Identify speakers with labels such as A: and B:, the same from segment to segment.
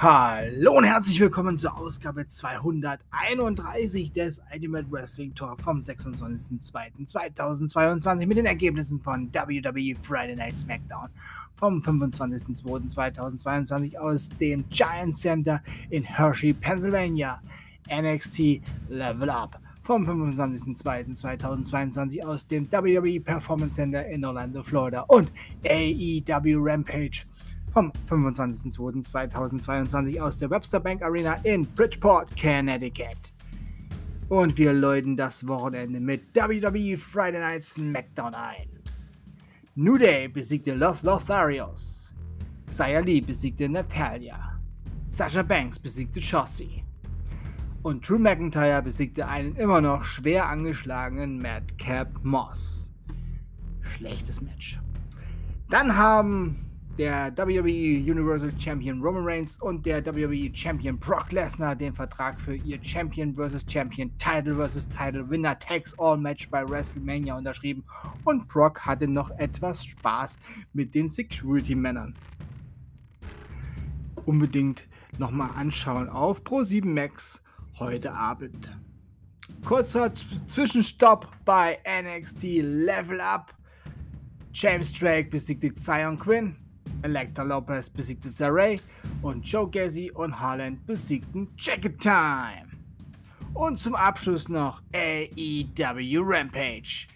A: Hallo und herzlich willkommen zur Ausgabe 231 des Ultimate Wrestling Talk vom 26.02.2022 mit den Ergebnissen von WWE Friday Night SmackDown vom 25.02.2022 aus dem Giant Center in Hershey, Pennsylvania. NXT Level Up vom 25.02.2022 aus dem WWE Performance Center in Orlando, Florida und AEW Rampage vom 25.02.2022 aus der Webster Bank Arena in Bridgeport, Connecticut. Und wir läuten das Wochenende mit WWE Friday Night SmackDown ein. New Day besiegte Los Lotharios. Xia Lee besiegte Natalia. Sasha Banks besiegte Shotzi. Und Drew McIntyre besiegte einen immer noch schwer angeschlagenen Madcap Moss. Schlechtes Match. Dann haben der WWE Universal Champion Roman Reigns und der WWE Champion Brock Lesnar den Vertrag für ihr Champion vs. Champion Title vs. Title Winner Takes All Match bei WrestleMania unterschrieben und Brock hatte noch etwas Spaß mit den Security-Männern. Unbedingt nochmal anschauen auf Pro7 Max heute Abend. Kurzer Zwischenstopp bei NXT Level Up. James Drake besiegte Zion Quinn. Electra Lopez besiegte Saray und Joe Gacy und Harland besiegten Jacket Time. Und zum Abschluss noch AEW Rampage.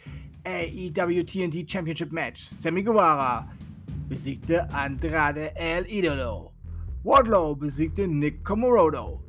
A: AEW TNT Championship Match. Sammy Guevara besiegte Andrade El Idolo. Wardlow besiegte Nick Comorodo.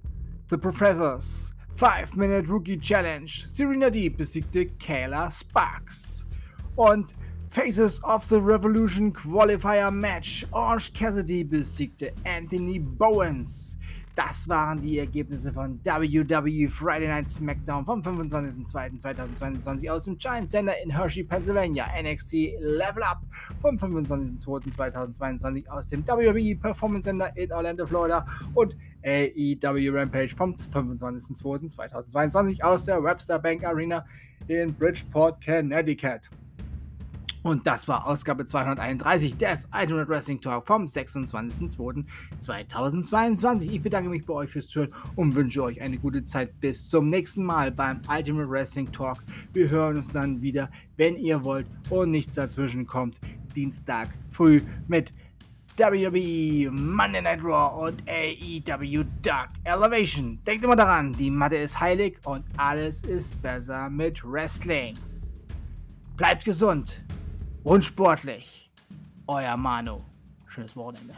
A: The Professors 5-Minute Rookie Challenge. Serena Deep besiegte Kayla Sparks. Und Faces of the Revolution Qualifier Match. Orange Cassidy besiegte Anthony Bowens. Das waren die Ergebnisse von WWE Friday Night SmackDown vom 25.02.2022 aus dem Giant Center in Hershey, Pennsylvania. NXT Level Up vom 25.02.2022 aus dem WWE Performance Center in Orlando, Florida und AEW Rampage vom 25.02.2022 aus der Webster Bank Arena in Bridgeport, Connecticut. Und das war Ausgabe 231 des 100 Wrestling Talk vom 26.02.2022. Ich bedanke mich bei euch fürs Zuhören und wünsche euch eine gute Zeit. Bis zum nächsten Mal beim Ultimate Wrestling Talk. Wir hören uns dann wieder, wenn ihr wollt und nichts dazwischen kommt. Dienstag früh mit WWE Monday Night Raw und AEW Dark Elevation. Denkt immer daran, die Matte ist heilig und alles ist besser mit Wrestling. Bleibt gesund und sportlich. Euer Manu. Schönes Wochenende.